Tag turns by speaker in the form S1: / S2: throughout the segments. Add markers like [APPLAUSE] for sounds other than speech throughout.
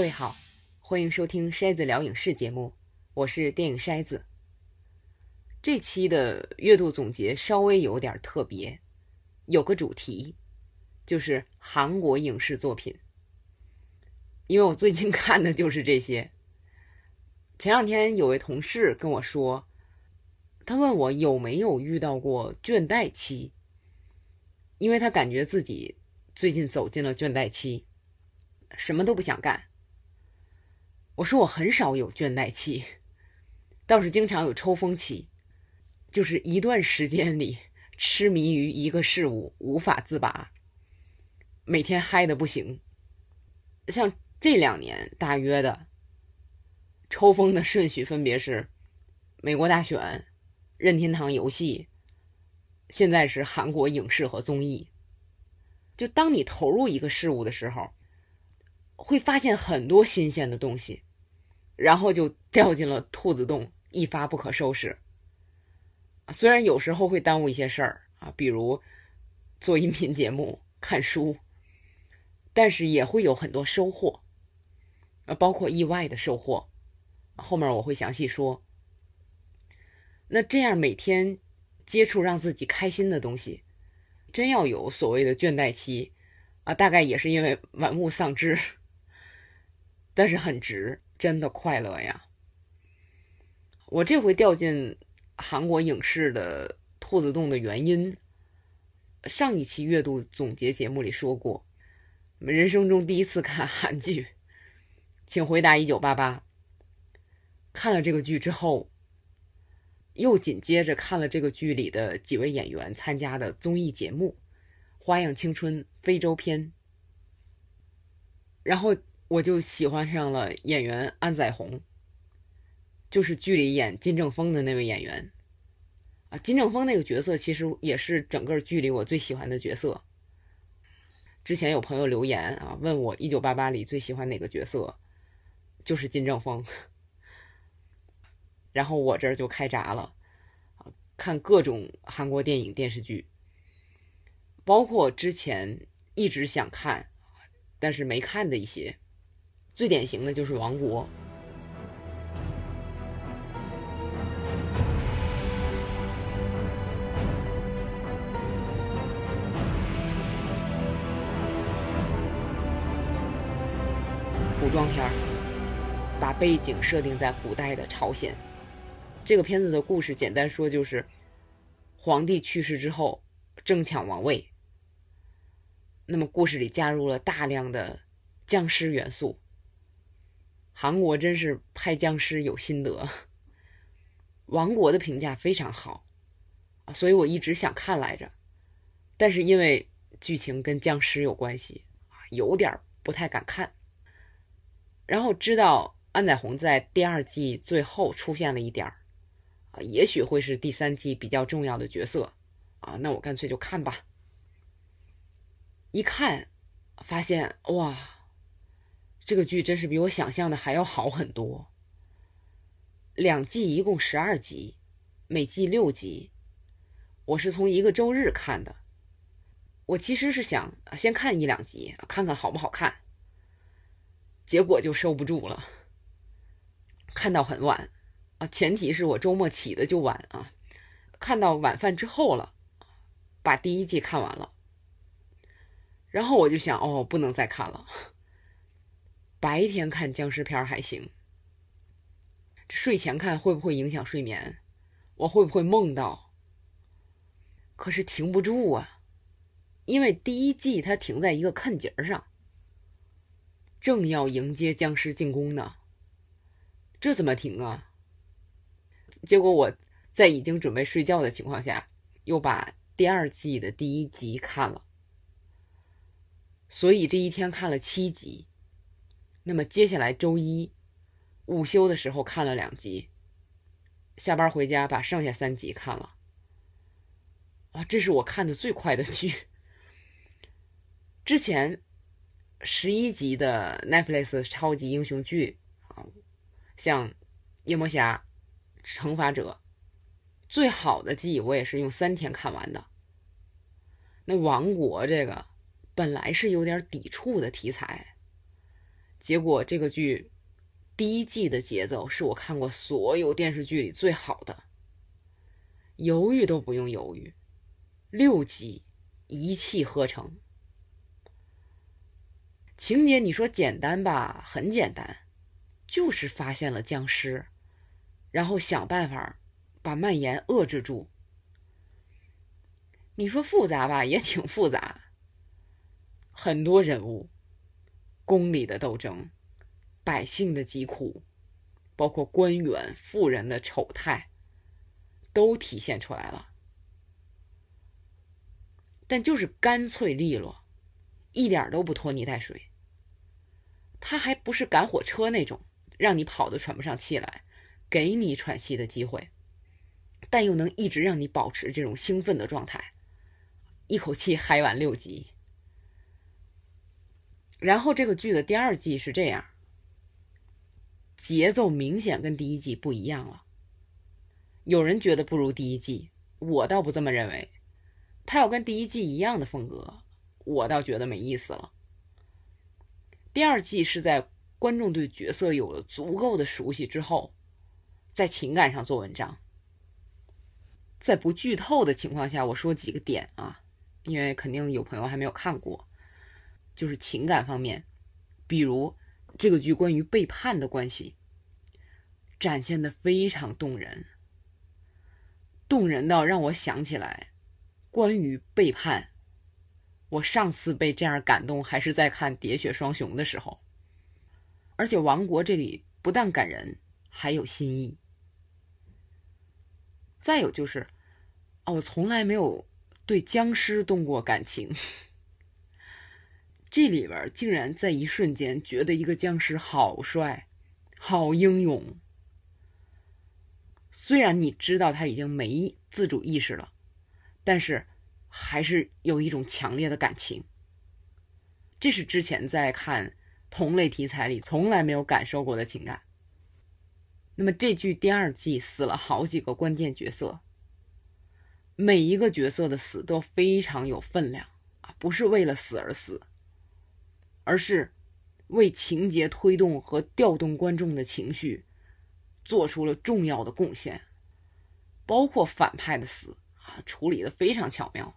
S1: 各位好，欢迎收听筛子聊影视节目，我是电影筛子。这期的月度总结稍微有点特别，有个主题，就是韩国影视作品。因为我最近看的就是这些。前两天有位同事跟我说，他问我有没有遇到过倦怠期，因为他感觉自己最近走进了倦怠期，什么都不想干。我说我很少有倦怠期，倒是经常有抽风期。就是一段时间里痴迷于一个事物无法自拔，每天嗨的不行。像这两年大约的抽风的顺序分别是：美国大选、任天堂游戏，现在是韩国影视和综艺。就当你投入一个事物的时候，会发现很多新鲜的东西，然后就掉进了兔子洞，一发不可收拾。虽然有时候会耽误一些事儿啊，比如做音频节目、看书，但是也会有很多收获，啊，包括意外的收获。后面我会详细说。那这样每天接触让自己开心的东西，真要有所谓的倦怠期啊，大概也是因为玩物丧志，但是很值，真的快乐呀。我这回掉进。韩国影视的兔子洞的原因，上一期月度总结节目里说过，人生中第一次看韩剧，请回答一九八八。看了这个剧之后，又紧接着看了这个剧里的几位演员参加的综艺节目《花样青春》非洲篇，然后我就喜欢上了演员安宰弘。就是剧里演金正峰的那位演员，啊，金正峰那个角色其实也是整个剧里我最喜欢的角色。之前有朋友留言啊，问我《一九八八》里最喜欢哪个角色，就是金正峰。然后我这儿就开闸了，看各种韩国电影电视剧，包括之前一直想看，但是没看的一些，最典型的就是《王国》。古装片儿，把背景设定在古代的朝鲜。这个片子的故事简单说就是，皇帝去世之后争抢王位。那么故事里加入了大量的僵尸元素。韩国真是拍僵尸有心得。[LAUGHS] 王国的评价非常好，所以我一直想看来着，但是因为剧情跟僵尸有关系，有点不太敢看。然后知道安宰弘在第二季最后出现了一点儿，啊，也许会是第三季比较重要的角色，啊，那我干脆就看吧。一看，发现哇，这个剧真是比我想象的还要好很多。两季一共十二集，每季六集，我是从一个周日看的。我其实是想先看一两集，看看好不好看。结果就收不住了，看到很晚啊，前提是我周末起的就晚啊，看到晚饭之后了，把第一季看完了，然后我就想，哦，不能再看了。白天看僵尸片还行，睡前看会不会影响睡眠？我会不会梦到？可是停不住啊，因为第一季它停在一个看节上。正要迎接僵尸进攻呢，这怎么停啊？结果我在已经准备睡觉的情况下，又把第二季的第一集看了，所以这一天看了七集。那么接下来周一午休的时候看了两集，下班回家把剩下三集看了。啊，这是我看的最快的剧。之前。十一集的 Netflix 超级英雄剧啊，像《夜魔侠》《惩罚者》，最好的季我也是用三天看完的。那《王国》这个本来是有点抵触的题材，结果这个剧第一季的节奏是我看过所有电视剧里最好的，犹豫都不用犹豫，六集一气呵成。情节你说简单吧，很简单，就是发现了僵尸，然后想办法把蔓延遏制住。你说复杂吧，也挺复杂，很多人物。宫里的斗争，百姓的疾苦，包括官员、富人的丑态，都体现出来了。但就是干脆利落，一点都不拖泥带水。他还不是赶火车那种，让你跑得喘不上气来，给你喘息的机会，但又能一直让你保持这种兴奋的状态，一口气嗨完六集。然后这个剧的第二季是这样，节奏明显跟第一季不一样了。有人觉得不如第一季，我倒不这么认为。他要跟第一季一样的风格，我倒觉得没意思了。第二季是在观众对角色有了足够的熟悉之后，在情感上做文章。在不剧透的情况下，我说几个点啊，因为肯定有朋友还没有看过。就是情感方面，比如这个剧关于背叛的关系，展现的非常动人，动人到让我想起来，关于背叛，我上次被这样感动还是在看《喋血双雄》的时候。而且王国这里不但感人，还有新意。再有就是，哦，我从来没有对僵尸动过感情。这里边竟然在一瞬间觉得一个僵尸好帅，好英勇。虽然你知道他已经没自主意识了，但是还是有一种强烈的感情。这是之前在看同类题材里从来没有感受过的情感。那么这剧第二季死了好几个关键角色，每一个角色的死都非常有分量啊，不是为了死而死。而是为情节推动和调动观众的情绪做出了重要的贡献，包括反派的死啊，处理的非常巧妙。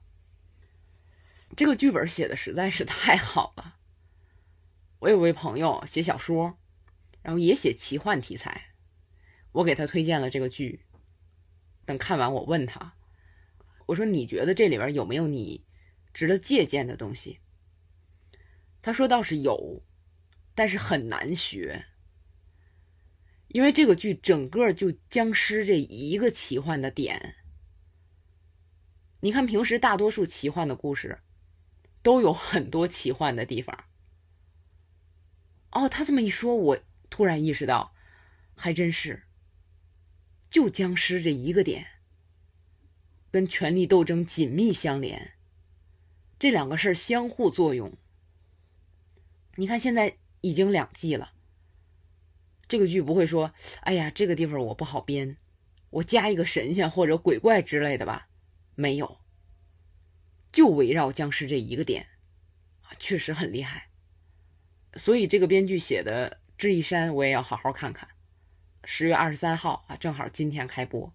S1: 这个剧本写的实在是太好了。我有位朋友写小说，然后也写奇幻题材，我给他推荐了这个剧。等看完，我问他，我说：“你觉得这里边有没有你值得借鉴的东西？”他说倒是有，但是很难学，因为这个剧整个就僵尸这一个奇幻的点。你看平时大多数奇幻的故事，都有很多奇幻的地方。哦，他这么一说，我突然意识到，还真是，就僵尸这一个点，跟权力斗争紧密相连，这两个事儿相互作用。你看，现在已经两季了。这个剧不会说：“哎呀，这个地方我不好编，我加一个神仙或者鬼怪之类的吧？”没有，就围绕僵尸这一个点，啊，确实很厉害。所以这个编剧写的《智异山》，我也要好好看看。十月二十三号啊，正好今天开播。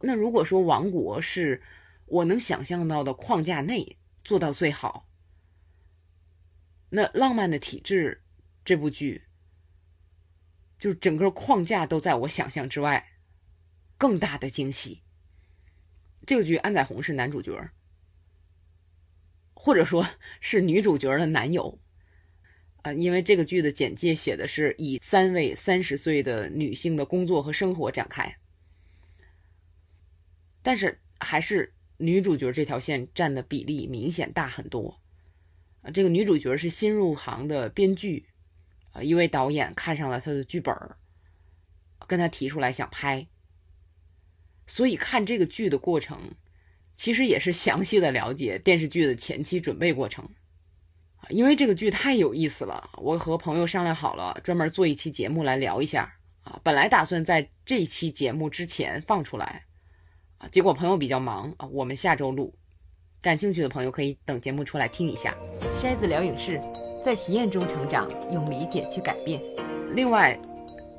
S1: 那如果说《王国》是我能想象到的框架内做到最好。那《浪漫的体质》这部剧，就是整个框架都在我想象之外，更大的惊喜。这个剧安宰红是男主角，或者说是女主角的男友，啊，因为这个剧的简介写的是以三位三十岁的女性的工作和生活展开，但是还是女主角这条线占的比例明显大很多。啊，这个女主角是新入行的编剧，啊，一位导演看上了她的剧本跟她提出来想拍，所以看这个剧的过程，其实也是详细的了解电视剧的前期准备过程，啊，因为这个剧太有意思了，我和朋友商量好了，专门做一期节目来聊一下，啊，本来打算在这期节目之前放出来，啊，结果朋友比较忙，啊，我们下周录。感兴趣的朋友可以等节目出来听一下。筛子聊影视，在体验中成长，用理解去改变。另外，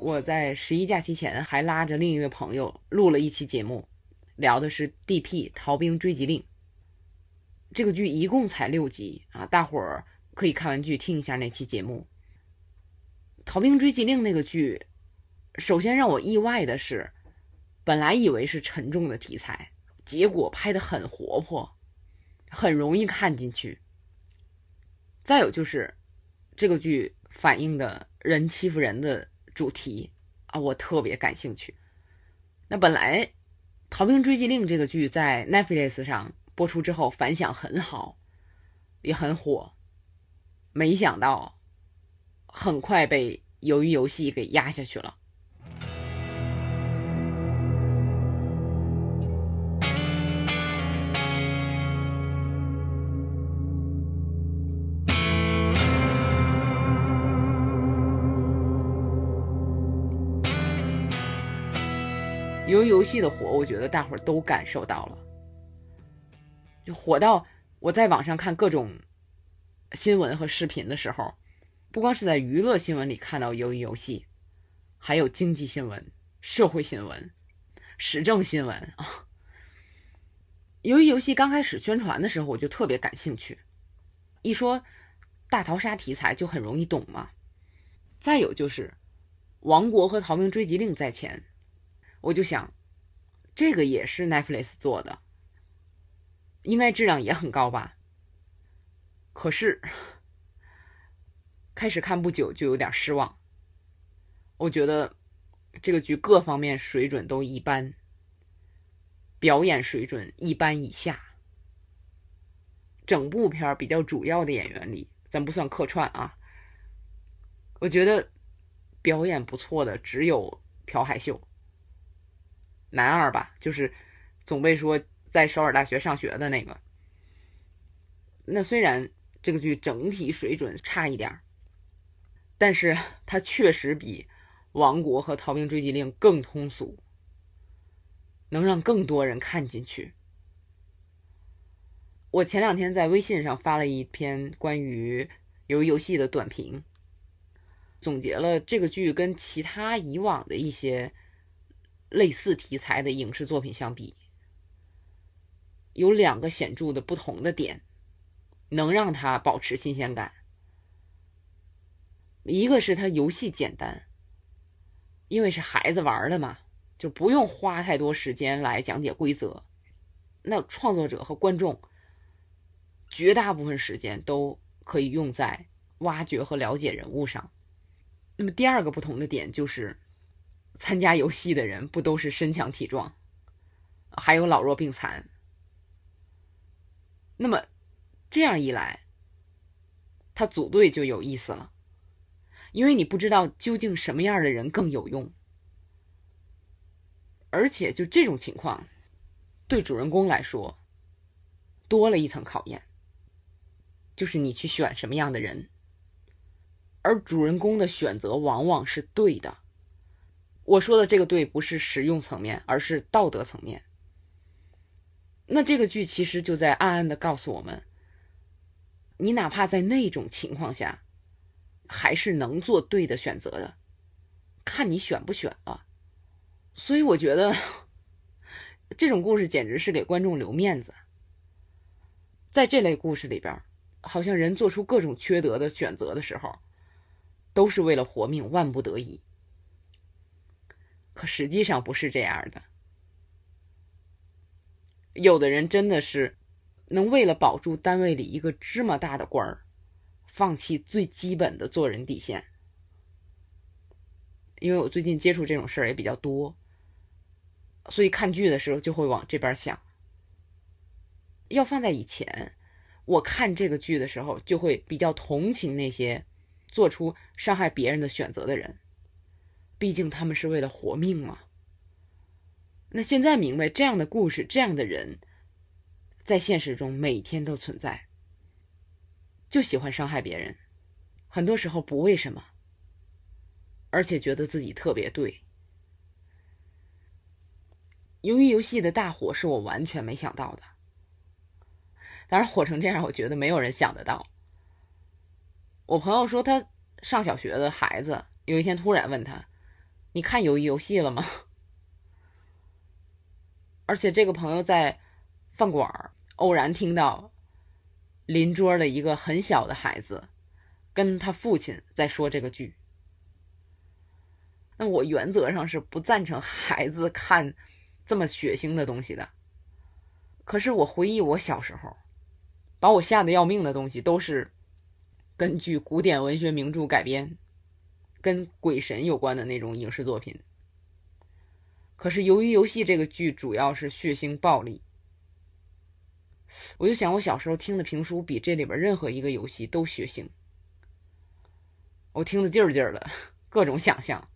S1: 我在十一假期前还拉着另一位朋友录了一期节目，聊的是《D.P. 逃兵追击令》这个剧，一共才六集啊，大伙儿可以看完剧听一下那期节目。《逃兵追击令》那个剧，首先让我意外的是，本来以为是沉重的题材，结果拍得很活泼，很容易看进去。再有就是，这个剧反映的人欺负人的主题啊，我特别感兴趣。那本来《逃兵追击令》这个剧在 Netflix 上播出之后反响很好，也很火，没想到很快被《鱿鱼游戏》给压下去了。由于游戏的火，我觉得大伙儿都感受到了，就火到我在网上看各种新闻和视频的时候，不光是在娱乐新闻里看到鱿鱼游戏，还有经济新闻、社会新闻、时政新闻啊。由于游戏刚开始宣传的时候，我就特别感兴趣，一说大逃杀题材就很容易懂嘛。再有就是《王国》和《逃兵追击令》在前。我就想，这个也是 Netflix 做的，应该质量也很高吧。可是开始看不久就有点失望，我觉得这个剧各方面水准都一般，表演水准一般以下。整部片比较主要的演员里，咱不算客串啊，我觉得表演不错的只有朴海秀。男二吧，就是总被说在首尔大学上学的那个。那虽然这个剧整体水准差一点儿但是它确实比《王国》和《逃兵追击令》更通俗，能让更多人看进去。我前两天在微信上发了一篇关于《鱿鱼游戏》的短评，总结了这个剧跟其他以往的一些。类似题材的影视作品相比，有两个显著的不同的点，能让它保持新鲜感。一个是它游戏简单，因为是孩子玩的嘛，就不用花太多时间来讲解规则。那创作者和观众绝大部分时间都可以用在挖掘和了解人物上。那么第二个不同的点就是。参加游戏的人不都是身强体壮，还有老弱病残。那么这样一来，他组队就有意思了，因为你不知道究竟什么样的人更有用，而且就这种情况，对主人公来说多了一层考验，就是你去选什么样的人，而主人公的选择往往是对的。我说的这个对，不是实用层面，而是道德层面。那这个剧其实就在暗暗的告诉我们：，你哪怕在那种情况下，还是能做对的选择的，看你选不选了。所以我觉得，这种故事简直是给观众留面子。在这类故事里边，好像人做出各种缺德的选择的时候，都是为了活命，万不得已。可实际上不是这样的，有的人真的是能为了保住单位里一个芝麻大的官儿，放弃最基本的做人底线。因为我最近接触这种事儿也比较多，所以看剧的时候就会往这边想。要放在以前，我看这个剧的时候就会比较同情那些做出伤害别人的选择的人。毕竟他们是为了活命嘛。那现在明白这样的故事，这样的人，在现实中每天都存在，就喜欢伤害别人，很多时候不为什么，而且觉得自己特别对。由于游戏的大火是我完全没想到的，当然火成这样，我觉得没有人想得到。我朋友说，他上小学的孩子有一天突然问他：“你看鱿鱼游戏了吗？” [LAUGHS] 而且这个朋友在饭馆偶然听到邻桌的一个很小的孩子跟他父亲在说这个剧。那我原则上是不赞成孩子看这么血腥的东西的。可是我回忆我小时候，把我吓得要命的东西都是。根据古典文学名著改编，跟鬼神有关的那种影视作品。可是由于游戏这个剧主要是血腥暴力，我就想我小时候听的评书比这里边任何一个游戏都血腥。我听得劲儿劲儿的，各种想象。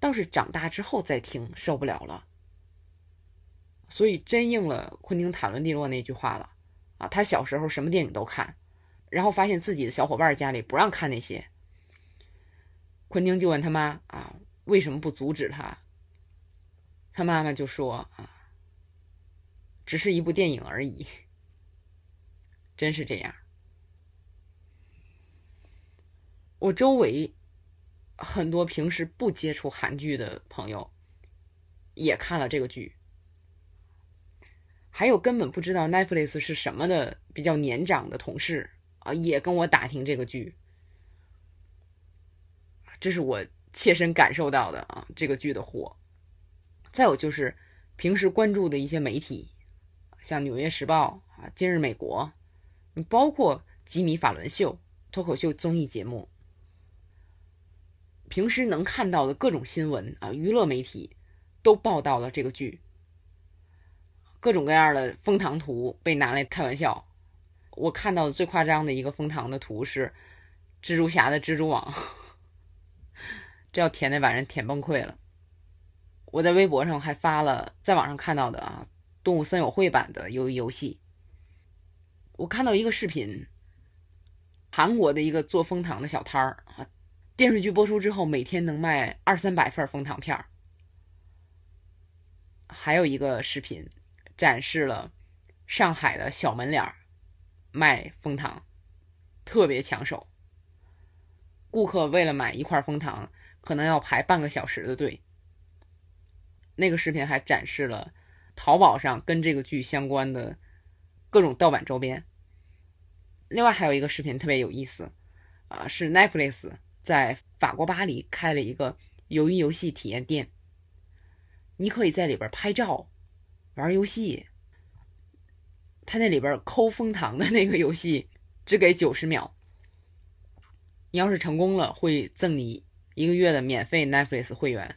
S1: 倒是长大之后再听受不了了。所以真应了昆汀·塔伦蒂诺那句话了啊，他小时候什么电影都看。然后发现自己的小伙伴家里不让看那些，昆汀就问他妈啊，为什么不阻止他？他妈妈就说啊，只是一部电影而已。真是这样，我周围很多平时不接触韩剧的朋友也看了这个剧，还有根本不知道 Netflix 是什么的比较年长的同事。啊，也跟我打听这个剧，这是我切身感受到的啊，这个剧的火。再有就是平时关注的一些媒体，像《纽约时报》啊，《今日美国》，你包括吉米·法伦秀脱口秀综艺节目，平时能看到的各种新闻啊，娱乐媒体都报道了这个剧，各种各样的封堂图被拿来开玩笑。我看到的最夸张的一个封堂的图是蜘蛛侠的蜘蛛网，这要舔得把人舔崩溃了。我在微博上还发了在网上看到的啊，动物森友会版的鱿鱼游戏。我看到一个视频，韩国的一个做蜂糖的小摊儿啊，电视剧播出之后每天能卖二三百份蜂糖片儿。还有一个视频展示了上海的小门脸儿。卖蜂糖特别抢手，顾客为了买一块蜂糖，可能要排半个小时的队。那个视频还展示了淘宝上跟这个剧相关的各种盗版周边。另外还有一个视频特别有意思，啊，是 Netflix 在法国巴黎开了一个鱿鱼游戏体验店，你可以在里边拍照、玩游戏。他那里边抠蜂糖的那个游戏只给九十秒，你要是成功了，会赠你一个月的免费 Netflix 会员。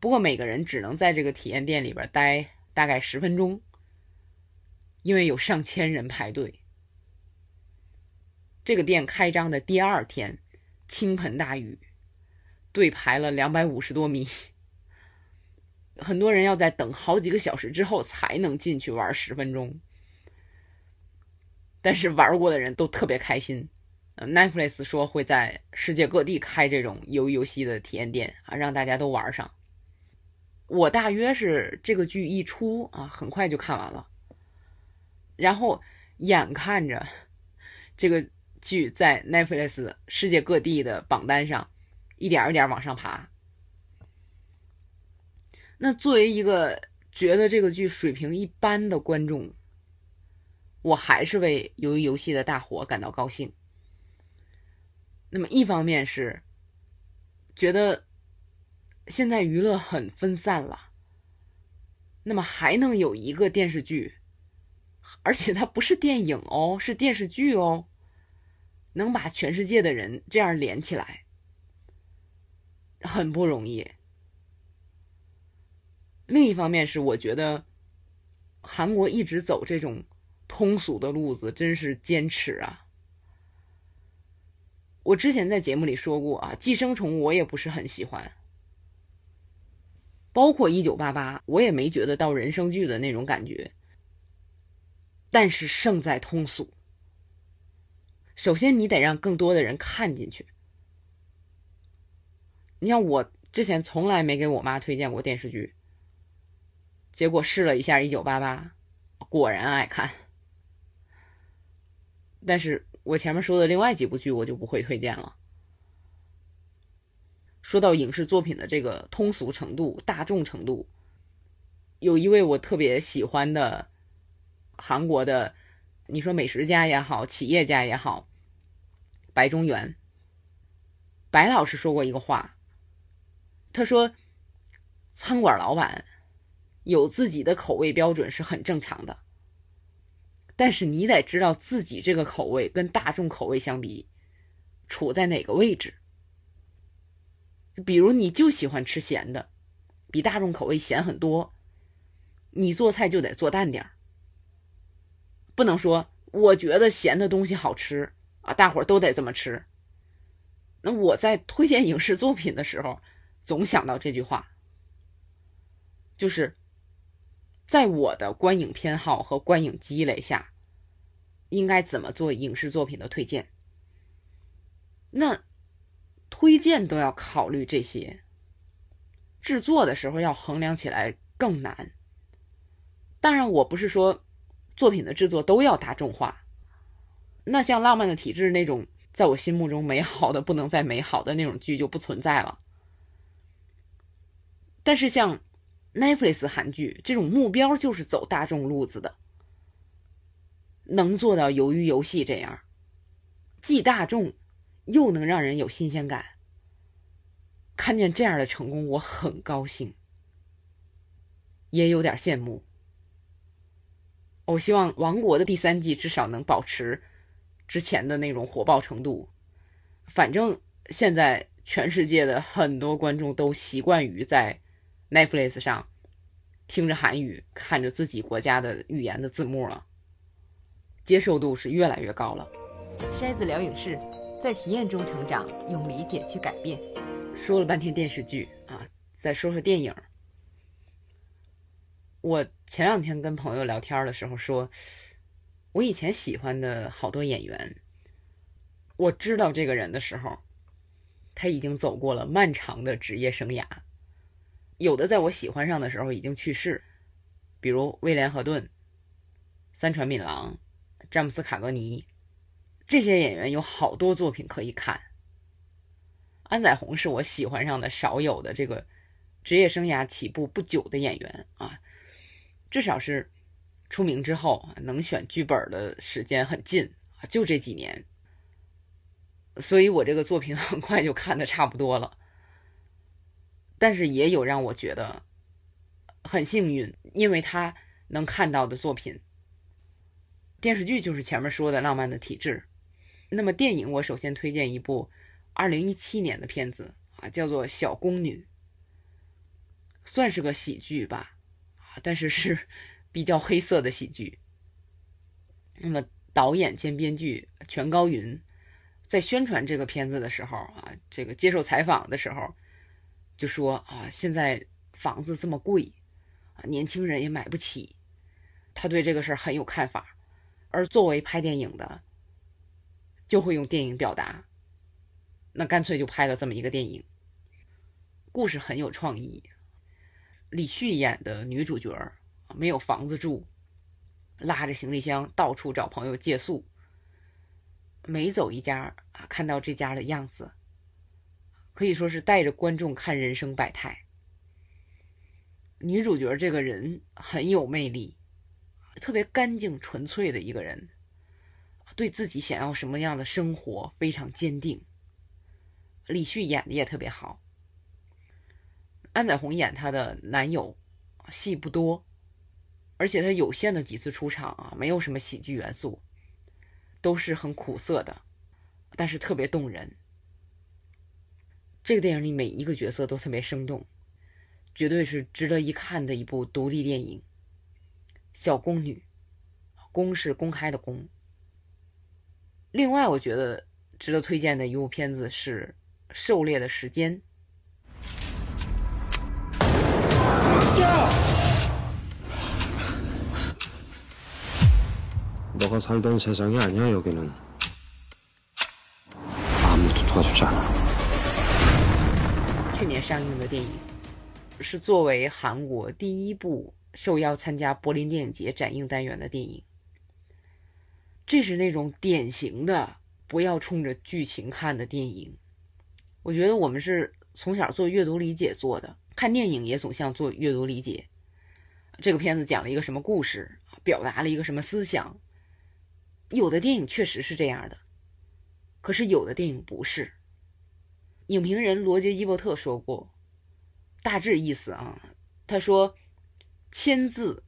S1: 不过每个人只能在这个体验店里边待大概十分钟，因为有上千人排队。这个店开张的第二天，倾盆大雨，队排了两百五十多米。很多人要在等好几个小时之后才能进去玩十分钟，但是玩过的人都特别开心。Netflix 说会在世界各地开这种游游戏的体验店啊，让大家都玩上。我大约是这个剧一出啊，很快就看完了，然后眼看着这个剧在 Netflix 世界各地的榜单上一点一点往上爬。那作为一个觉得这个剧水平一般的观众，我还是为《鱿鱼游戏》的大火感到高兴。那么一方面是觉得现在娱乐很分散了，那么还能有一个电视剧，而且它不是电影哦，是电视剧哦，能把全世界的人这样连起来，很不容易。另一方面是，我觉得韩国一直走这种通俗的路子，真是坚持啊。我之前在节目里说过啊，《寄生虫》我也不是很喜欢，包括《一九八八》，我也没觉得到人生剧的那种感觉。但是胜在通俗。首先，你得让更多的人看进去。你像我之前从来没给我妈推荐过电视剧。结果试了一下《一九八八》，果然爱看。但是我前面说的另外几部剧我就不会推荐了。说到影视作品的这个通俗程度、大众程度，有一位我特别喜欢的韩国的，你说美食家也好，企业家也好，白中原。白老师说过一个话，他说：“餐馆老板有自己的口味标准是很正常的，但是你得知道自己这个口味跟大众口味相比，处在哪个位置。”比如你就喜欢吃咸的，比大众口味咸很多，你做菜就得做淡点儿，不能说我觉得咸的东西好吃啊，大伙儿都得这么吃。那我在推荐影视作品的时候，总想到这句话，就是在我的观影偏好和观影积累下，应该怎么做影视作品的推荐。那。推荐都要考虑这些，制作的时候要衡量起来更难。当然，我不是说作品的制作都要大众化，那像《浪漫的体质》那种在我心目中美好的不能再美好的那种剧就不存在了。但是像 Netflix 韩剧这种目标就是走大众路子的，能做到《鱿鱼游戏》这样，既大众。又能让人有新鲜感，看见这样的成功，我很高兴，也有点羡慕。我希望《王国》的第三季至少能保持之前的那种火爆程度。反正现在全世界的很多观众都习惯于在 Netflix 上听着韩语，看着自己国家的语言的字幕了，接受度是越来越高了。筛子聊影视。在体验中成长，用理解去改变。说了半天电视剧啊，再说说电影。我前两天跟朋友聊天的时候说，我以前喜欢的好多演员，我知道这个人的时候，他已经走过了漫长的职业生涯。有的在我喜欢上的时候已经去世，比如威廉·赫顿、三船敏郎、詹姆斯·卡格尼。这些演员有好多作品可以看。安宰红是我喜欢上的少有的这个职业生涯起步不久的演员啊，至少是出名之后能选剧本的时间很近，就这几年。所以我这个作品很快就看的差不多了。但是也有让我觉得很幸运，因为他能看到的作品，电视剧就是前面说的《浪漫的体质》。那么电影，我首先推荐一部二零一七年的片子啊，叫做《小宫女》，算是个喜剧吧，啊，但是是 [LAUGHS] 比较黑色的喜剧。那么导演兼编剧全高云在宣传这个片子的时候啊，这个接受采访的时候就说啊，现在房子这么贵啊，年轻人也买不起，他对这个事儿很有看法。而作为拍电影的，就会用电影表达，那干脆就拍了这么一个电影。故事很有创意，李旭演的女主角儿没有房子住，拉着行李箱到处找朋友借宿。每走一家啊，看到这家的样子，可以说是带着观众看人生百态。女主角这个人很有魅力，特别干净纯粹的一个人。对自己想要什么样的生活非常坚定。李旭演的也特别好。安宰红演他的男友，戏不多，而且他有限的几次出场啊，没有什么喜剧元素，都是很苦涩的，但是特别动人。这个电影里每一个角色都特别生动，绝对是值得一看的一部独立电影。小宫女，宫是公开的宫。另外，我觉得值得推荐的一部片子是《狩猎的时间》。너가살던세상이아니야여기는아무도도와주지않아 去年上映的电影，是作为韩国第一部受邀参加柏林电影节展映单元的电影。这是那种典型的不要冲着剧情看的电影。我觉得我们是从小做阅读理解做的，看电影也总像做阅读理解。这个片子讲了一个什么故事，表达了一个什么思想。有的电影确实是这样的，可是有的电影不是。影评人罗杰·伊伯特说过，大致意思啊，他说：“签字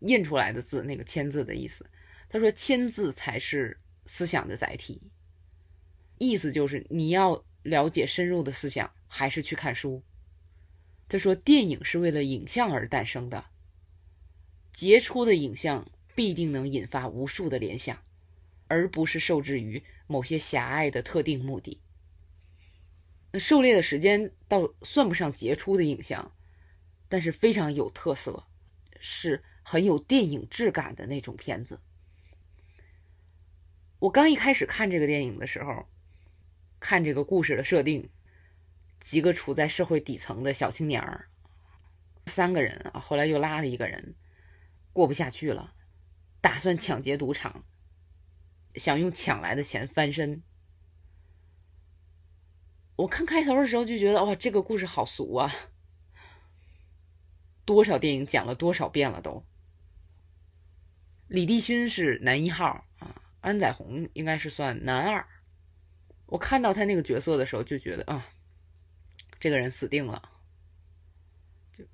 S1: 印出来的字，那个签字的意思。他说签字才是思想的载体，意思就是你要了解深入的思想，还是去看书。他说电影是为了影像而诞生的，杰出的影像必定能引发无数的联想。”而不是受制于某些狭隘的特定目的。那狩猎的时间倒算不上杰出的影像，但是非常有特色，是很有电影质感的那种片子。我刚一开始看这个电影的时候，看这个故事的设定，几个处在社会底层的小青年儿，三个人啊，后来又拉了一个人，过不下去了，打算抢劫赌场。想用抢来的钱翻身。我看开头的时候就觉得，哇，这个故事好俗啊！多少电影讲了多少遍了都。李帝勋是男一号啊，安宰红应该是算男二。我看到他那个角色的时候就觉得啊，这个人死定了。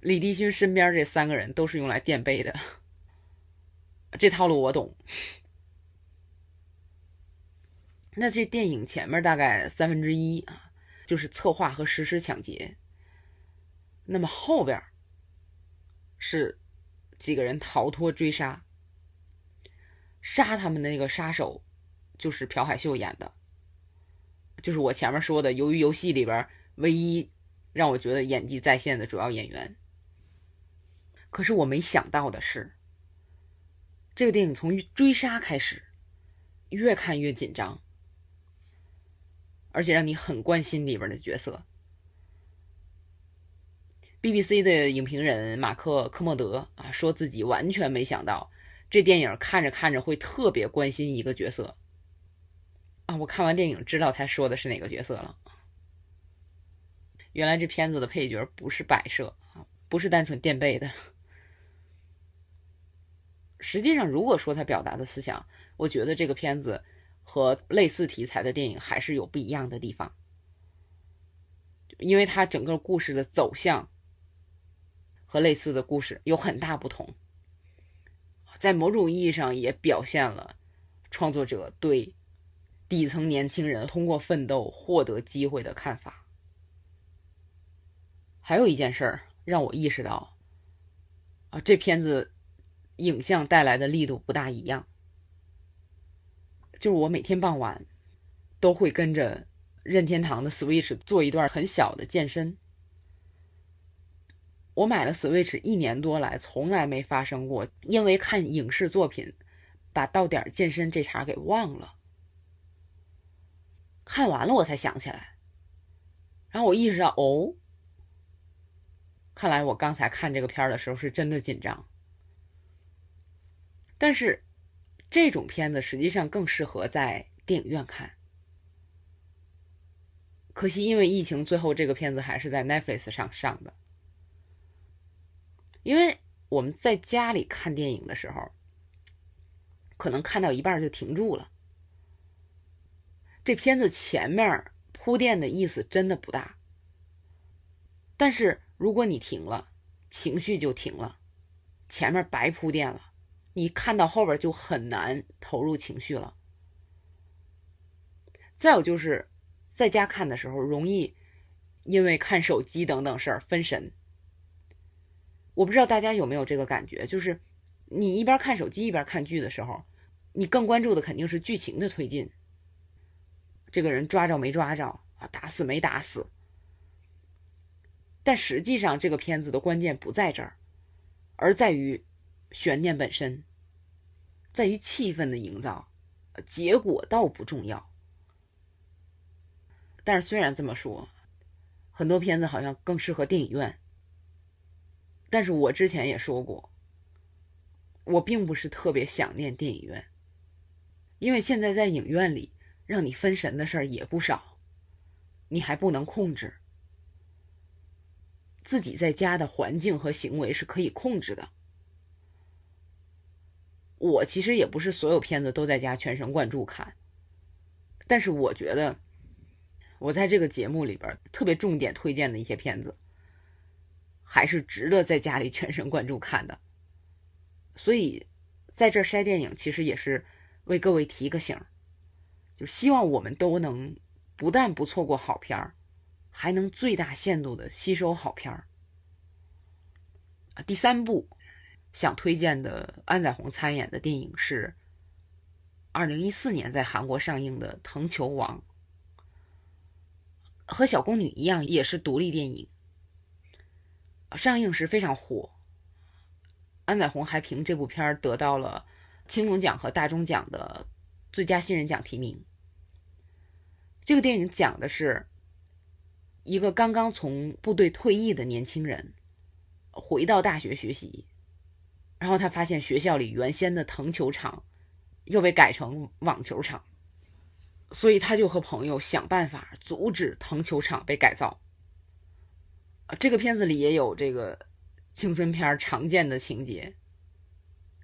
S1: 李帝勋身边这三个人都是用来垫背的，这套路我懂。那这电影前面大概三分之一啊，就是策划和实施抢劫。那么后边是几个人逃脱追杀，杀他们的那个杀手就是朴海秀演的，就是我前面说的《鱿鱼游戏》里边唯一让我觉得演技在线的主要演员。可是我没想到的是，这个电影从追杀开始，越看越紧张。而且让你很关心里边的角色。BBC 的影评人马克·科莫德啊，说自己完全没想到这电影看着看着会特别关心一个角色。啊，我看完电影知道他说的是哪个角色了。原来这片子的配角不是摆设啊，不是单纯垫背的。实际上，如果说他表达的思想，我觉得这个片子。和类似题材的电影还是有不一样的地方，因为它整个故事的走向和类似的故事有很大不同，在某种意义上也表现了创作者对底层年轻人通过奋斗获得机会的看法。还有一件事儿让我意识到，啊，这片子影像带来的力度不大一样。就是我每天傍晚都会跟着任天堂的 Switch 做一段很小的健身。我买了 Switch 一年多来，从来没发生过因为看影视作品把到点健身这茬给忘了。看完了我才想起来，然后我意识到，哦，看来我刚才看这个片儿的时候是真的紧张，但是。这种片子实际上更适合在电影院看，可惜因为疫情，最后这个片子还是在 Netflix 上上的。因为我们在家里看电影的时候，可能看到一半就停住了。这片子前面铺垫的意思真的不大，但是如果你停了，情绪就停了，前面白铺垫了。你看到后边就很难投入情绪了。再有就是在家看的时候，容易因为看手机等等事儿分神。我不知道大家有没有这个感觉，就是你一边看手机一边看剧的时候，你更关注的肯定是剧情的推进，这个人抓着没抓着啊，打死没打死。但实际上，这个片子的关键不在这儿，而在于。悬念本身在于气氛的营造，结果倒不重要。但是虽然这么说，很多片子好像更适合电影院。但是我之前也说过，我并不是特别想念电影院，因为现在在影院里让你分神的事儿也不少，你还不能控制。自己在家的环境和行为是可以控制的。我其实也不是所有片子都在家全神贯注看，但是我觉得我在这个节目里边特别重点推荐的一些片子，还是值得在家里全神贯注看的。所以在这筛电影，其实也是为各位提个醒，就希望我们都能不但不错过好片儿，还能最大限度的吸收好片儿。第三部。想推荐的安宰红参演的电影是二零一四年在韩国上映的《藤球王》，和《小宫女》一样，也是独立电影。上映时非常火，安宰红还凭这部片得到了青龙奖和大钟奖的最佳新人奖提名。这个电影讲的是一个刚刚从部队退役的年轻人回到大学学习。然后他发现学校里原先的藤球场又被改成网球场，所以他就和朋友想办法阻止藤球场被改造。这个片子里也有这个青春片常见的情节，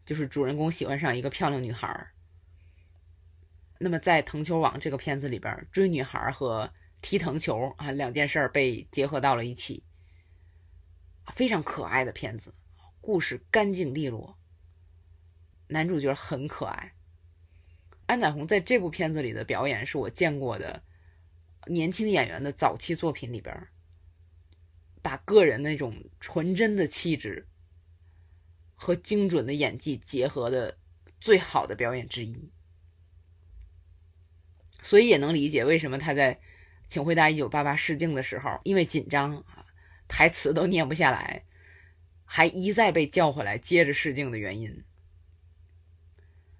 S1: 就是主人公喜欢上一个漂亮女孩那么在藤球网这个片子里边，追女孩和踢藤球啊两件事被结合到了一起，非常可爱的片子。故事干净利落，男主角很可爱。安宰红在这部片子里的表演是我见过的年轻演员的早期作品里边，把个人那种纯真的气质和精准的演技结合的最好的表演之一。所以也能理解为什么他在《请回答一九八八》试镜的时候，因为紧张啊，台词都念不下来。还一再被叫回来接着试镜的原因，《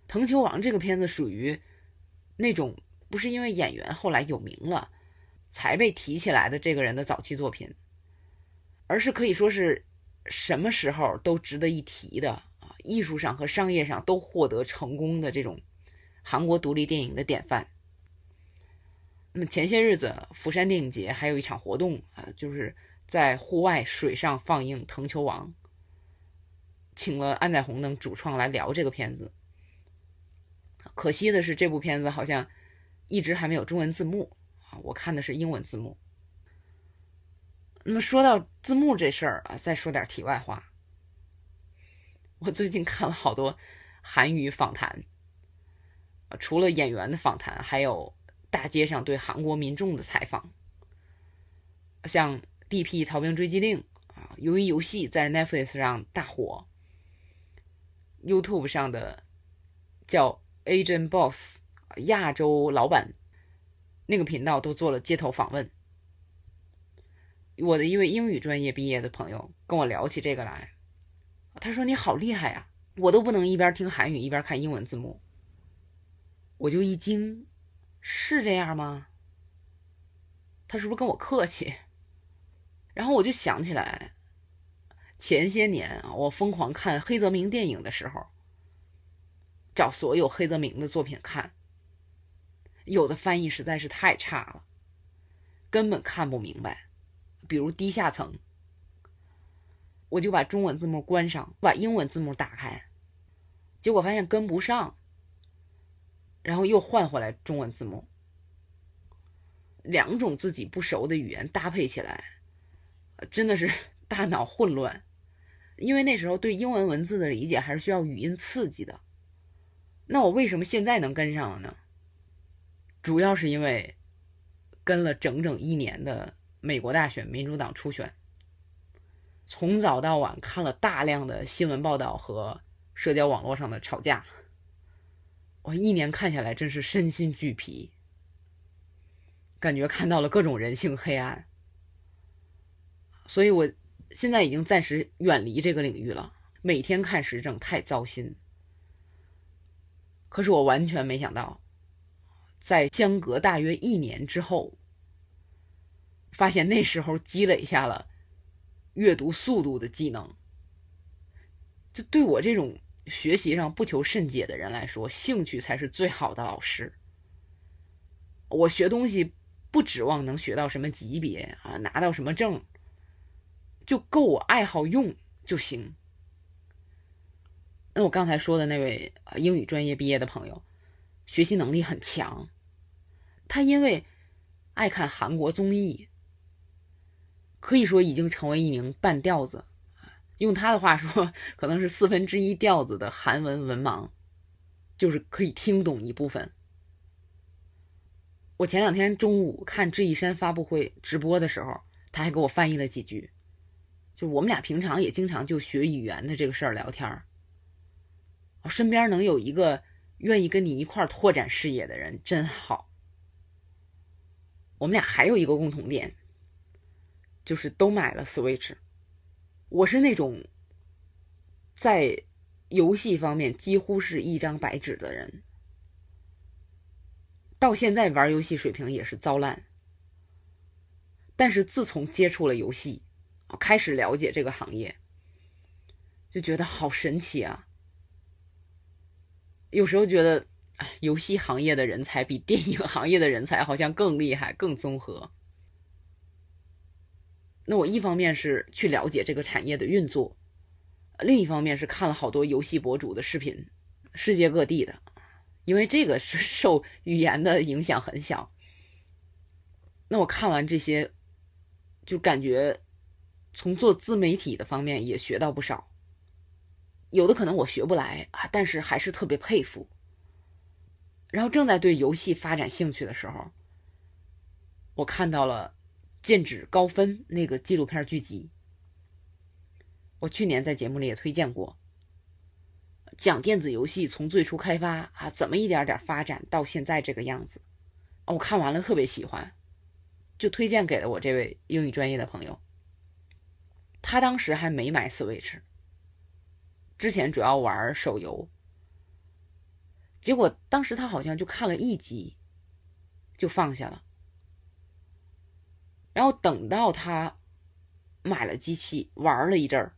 S1: 藤球王》这个片子属于那种不是因为演员后来有名了才被提起来的这个人的早期作品，而是可以说是什么时候都值得一提的啊，艺术上和商业上都获得成功的这种韩国独立电影的典范。那么前些日子釜山电影节还有一场活动啊，就是在户外水上放映《藤球王》。请了安宰红等主创来聊这个片子，可惜的是这部片子好像一直还没有中文字幕啊，我看的是英文字幕。那么说到字幕这事儿啊，再说点题外话。我最近看了好多韩语访谈，除了演员的访谈，还有大街上对韩国民众的采访，像《D.P. 逃兵追击令》啊，由于游戏在 Netflix 上大火。YouTube 上的叫 Agent Boss 亚洲老板那个频道都做了街头访问。我的一位英语专业毕业的朋友跟我聊起这个来，他说：“你好厉害呀，我都不能一边听韩语一边看英文字幕。”我就一惊，是这样吗？他是不是跟我客气？然后我就想起来。前些年啊，我疯狂看黑泽明电影的时候，找所有黑泽明的作品看，有的翻译实在是太差了，根本看不明白。比如《低下层》，我就把中文字幕关上，把英文字幕打开，结果发现跟不上，然后又换回来中文字幕，两种自己不熟的语言搭配起来，真的是 [LAUGHS] 大脑混乱。因为那时候对英文文字的理解还是需要语音刺激的，那我为什么现在能跟上了呢？主要是因为跟了整整一年的美国大选民主党初选，从早到晚看了大量的新闻报道和社交网络上的吵架，我一年看下来真是身心俱疲，感觉看到了各种人性黑暗，所以我。现在已经暂时远离这个领域了。每天看时政太糟心。可是我完全没想到，在相隔大约一年之后，发现那时候积累下了阅读速度的技能。就对我这种学习上不求甚解的人来说，兴趣才是最好的老师。我学东西不指望能学到什么级别啊，拿到什么证，就够我爱好用就行。那我刚才说的那位英语专业毕业的朋友，学习能力很强，他因为爱看韩国综艺，可以说已经成为一名半吊子。用他的话说，[LAUGHS] 可能是四分之一吊子的韩文文盲，就是可以听懂一部分。我前两天中午看智异山发布会直播的时候，他还给我翻译了几句。就我们俩平常也经常就学语言的这个事儿聊天儿。身边能有一个愿意跟你一块儿拓展视野的人真好。我们俩还有一个共同点，就是都买了 Switch。我是那种在游戏方面几乎是一张白纸的人，到现在玩游戏水平也是糟烂。但是自从接触了游戏，开始了解这个行业，就觉得好神奇啊！有时候觉得，游戏行业的人才比电影行业的人才好像更厉害、更综合。那我一方面是去了解这个产业的运作，另一方面是看了好多游戏博主的视频，世界各地的，因为这个是受语言的影响很小。那我看完这些，就感觉从做自媒体的方面也学到不少。有的可能我学不来啊，但是还是特别佩服。然后正在对游戏发展兴趣的时候，我看到了。剑指高分那个纪录片剧集，我去年在节目里也推荐过，讲电子游戏从最初开发啊，怎么一点点发展到现在这个样子，我看完了特别喜欢，就推荐给了我这位英语专业的朋友。他当时还没买 Switch，之前主要玩手游，结果当时他好像就看了一集，就放下了。然后等到他买了机器玩了一阵儿，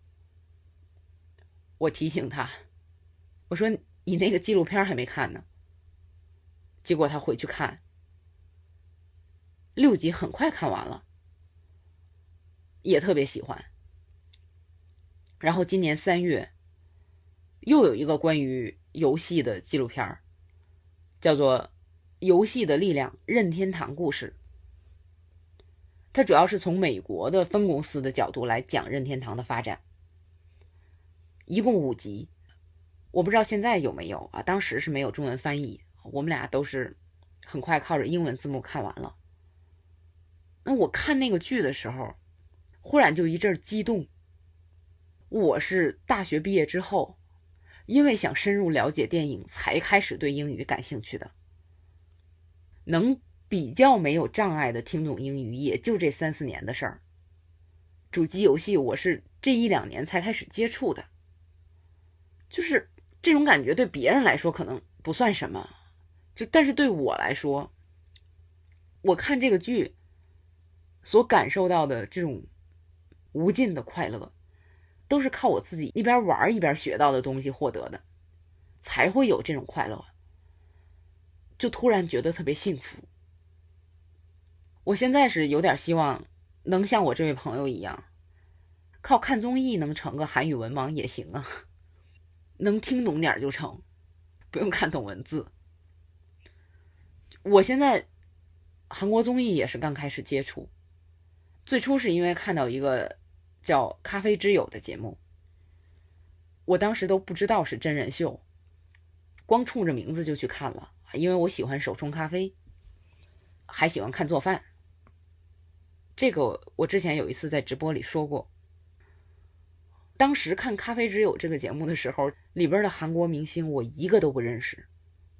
S1: 我提醒他，我说你那个纪录片还没看呢。结果他回去看，六集很快看完了，也特别喜欢。然后今年三月又有一个关于游戏的纪录片叫做《游戏的力量：任天堂故事》。它主要是从美国的分公司的角度来讲任天堂的发展，一共五集，我不知道现在有没有啊？当时是没有中文翻译，我们俩都是很快靠着英文字幕看完了。那我看那个剧的时候，忽然就一阵激动。我是大学毕业之后，因为想深入了解电影，才开始对英语感兴趣的，能。比较没有障碍的听懂英语，也就这三四年的事儿。主机游戏我是这一两年才开始接触的，就是这种感觉对别人来说可能不算什么，就但是对我来说，我看这个剧所感受到的这种无尽的快乐，都是靠我自己一边玩一边学到的东西获得的，才会有这种快乐，就突然觉得特别幸福。我现在是有点希望能像我这位朋友一样，靠看综艺能成个韩语文盲也行啊，[LAUGHS] 能听懂点就成，不用看懂文字。我现在韩国综艺也是刚开始接触，最初是因为看到一个叫《咖啡之友》的节目，我当时都不知道是真人秀，光冲着名字就去看了，因为我喜欢手冲咖啡，还喜欢看做饭。这个我之前有一次在直播里说过。当时看《咖啡之友》这个节目的时候，里边的韩国明星我一个都不认识，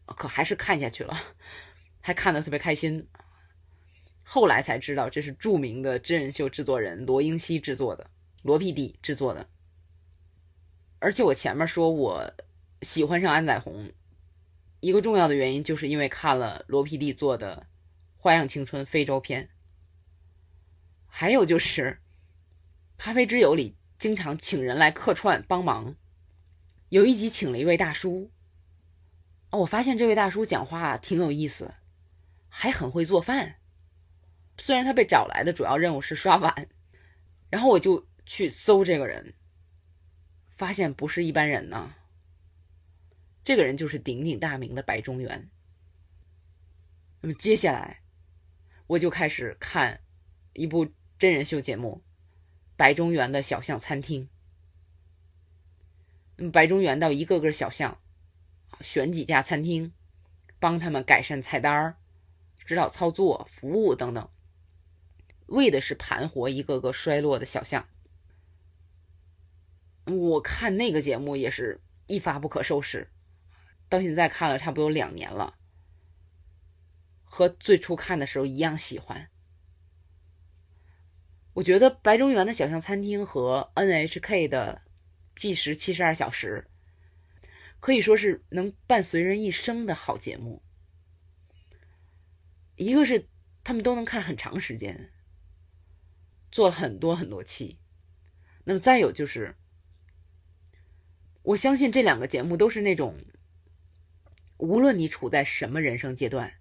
S1: 可还是看下去了，还看得特别开心。后来才知道这是著名的真人秀制作人罗英熙制作的，罗 PD 制作的。而且我前面说我喜欢上安宰红，一个重要的原因就是因为看了罗 PD 做的《花样青春非洲篇》。还有就是，《咖啡之友》里经常请人来客串帮忙，有一集请了一位大叔，啊我发现这位大叔讲话挺有意思，还很会做饭。虽然他被找来的主要任务是刷碗，然后我就去搜这个人，发现不是一般人呢。这个人就是鼎鼎大名的白中原。那么接下来，我就开始看一部真人秀节目《白中原的小巷餐厅》。那么白中原到一个个小巷，选几家餐厅，帮他们改善菜单儿指导操作、服务等等，为的是盘活一个个衰落的小巷。我看那个节目也是一发不可收拾。到现在看了差不多两年了，和最初看的时候一样喜欢。我觉得白中原的小巷餐厅和 NHK 的计时七十二小时可以说是能伴随人一生的好节目。一个是他们都能看很长时间，做了很多很多期。那么再有就是，我相信这两个节目都是那种。无论你处在什么人生阶段，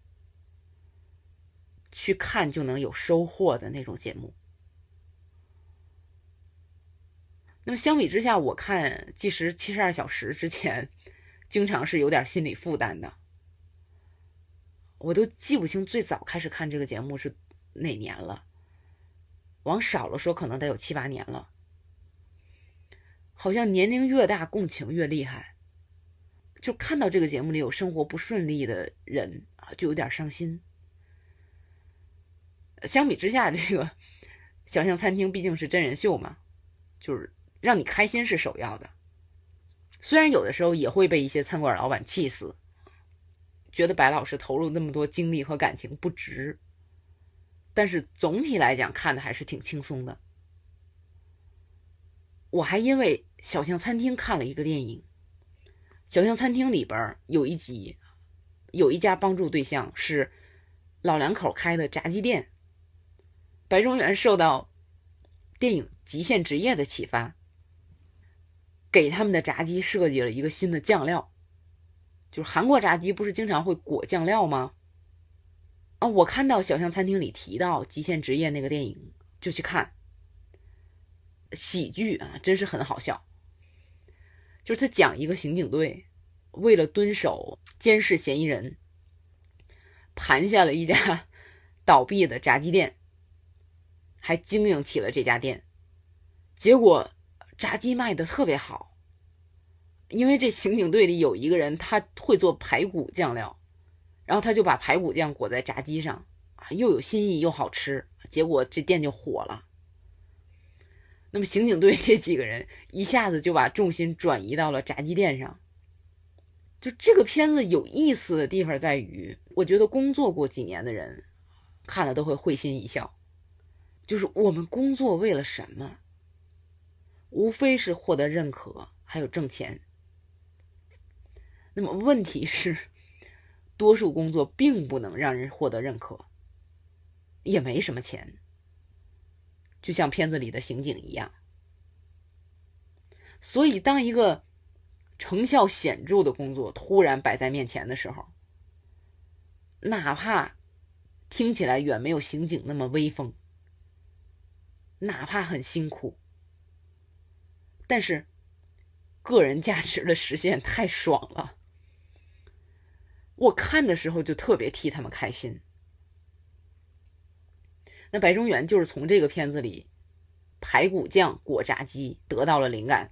S1: 去看就能有收获的那种节目。那么相比之下，我看计时七十二小时之前，经常是有点心理负担的。我都记不清最早开始看这个节目是哪年了，往少了说可能得有七八年了。好像年龄越大，共情越厉害。就看到这个节目里有生活不顺利的人啊，就有点伤心。相比之下，这个小巷餐厅毕竟是真人秀嘛，就是让你开心是首要的。虽然有的时候也会被一些餐馆老板气死，觉得白老师投入那么多精力和感情不值，但是总体来讲看的还是挺轻松的。我还因为小巷餐厅看了一个电影。小巷餐厅里边有一集，有一家帮助对象是老两口开的炸鸡店。白中原受到电影《极限职业》的启发，给他们的炸鸡设计了一个新的酱料，就是韩国炸鸡不是经常会裹酱料吗？啊，我看到小巷餐厅里提到《极限职业》那个电影，就去看，喜剧啊，真是很好笑。就是他讲一个刑警队，为了蹲守监视嫌疑人，盘下了一家 [LAUGHS] 倒闭的炸鸡店，还经营起了这家店。结果炸鸡卖的特别好，因为这刑警队里有一个人他会做排骨酱料，然后他就把排骨酱裹在炸鸡上，啊，又有新意又好吃，结果这店就火了。那么，刑警队这几个人一下子就把重心转移到了炸鸡店上。就这个片子有意思的地方在于，我觉得工作过几年的人看了都会会心一笑。就是我们工作为了什么？无非是获得认可，还有挣钱。那么问题是，多数工作并不能让人获得认可，也没什么钱。就像片子里的刑警一样，所以当一个成效显著的工作突然摆在面前的时候，哪怕听起来远没有刑警那么威风，哪怕很辛苦，但是个人价值的实现太爽了。我看的时候就特别替他们开心。那白中原就是从这个片子里，排骨酱裹炸鸡得到了灵感，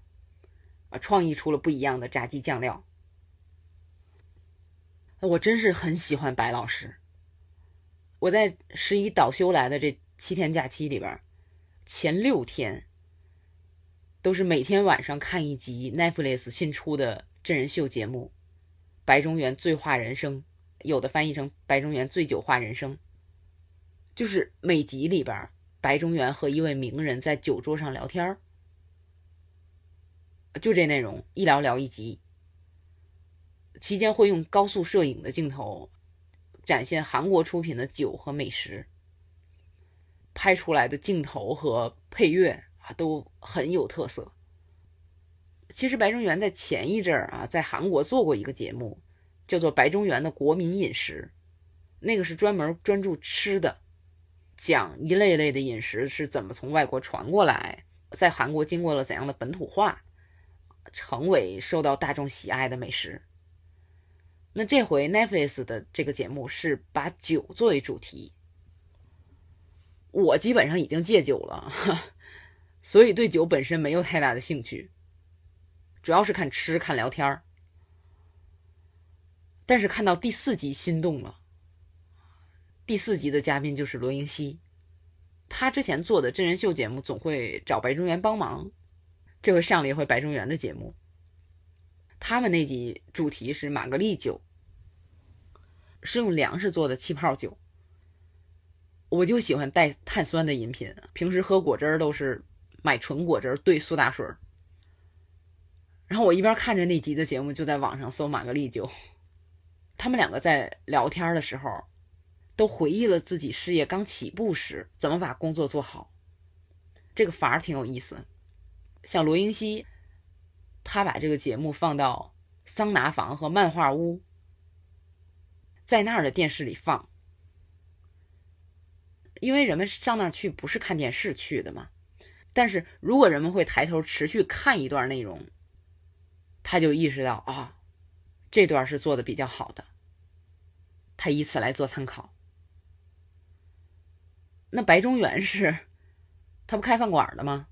S1: 啊，创意出了不一样的炸鸡酱料。我真是很喜欢白老师。我在十一倒休来的这七天假期里边，前六天都是每天晚上看一集 Netflix 新出的真人秀节目《白中原醉话人生》，有的翻译成《白中原醉酒话人生》。就是每集里边，白中原和一位名人在酒桌上聊天就这内容，一聊聊一集。期间会用高速摄影的镜头展现韩国出品的酒和美食，拍出来的镜头和配乐啊都很有特色。其实白中原在前一阵儿啊，在韩国做过一个节目，叫做《白中原的国民饮食》，那个是专门专注吃的，讲一类类的饮食是怎么从外国传过来，在韩国经过了怎样的本土化，成为受到大众喜爱的美食。那这回 Netflix 的这个节目是把酒作为主题，我基本上已经戒酒了，[LAUGHS] 所以对酒本身没有太大的兴趣。主要是看吃看聊天儿，但是看到第四集心动了。第四集的嘉宾就是罗英熙，他之前做的真人秀节目总会找白中原帮忙，这回上了一回白中原的节目。他们那集主题是玛格丽酒，是用粮食做的气泡酒。我就喜欢带碳酸的饮品，平时喝果汁儿都是买纯果汁兑苏打水。然后我一边看着那集的节目，就在网上搜玛格丽酒。他们两个在聊天的时候，都回忆了自己事业刚起步时怎么把工作做好。这个法儿挺有意思。像罗英熙，他把这个节目放到桑拿房和漫画屋，在那儿的电视里放，因为人们上那儿去不是看电视去的嘛。但是如果人们会抬头持续看一段内容。他就意识到啊，这段是做的比较好的，他以此来做参考。那白中原是，他不开饭馆的吗？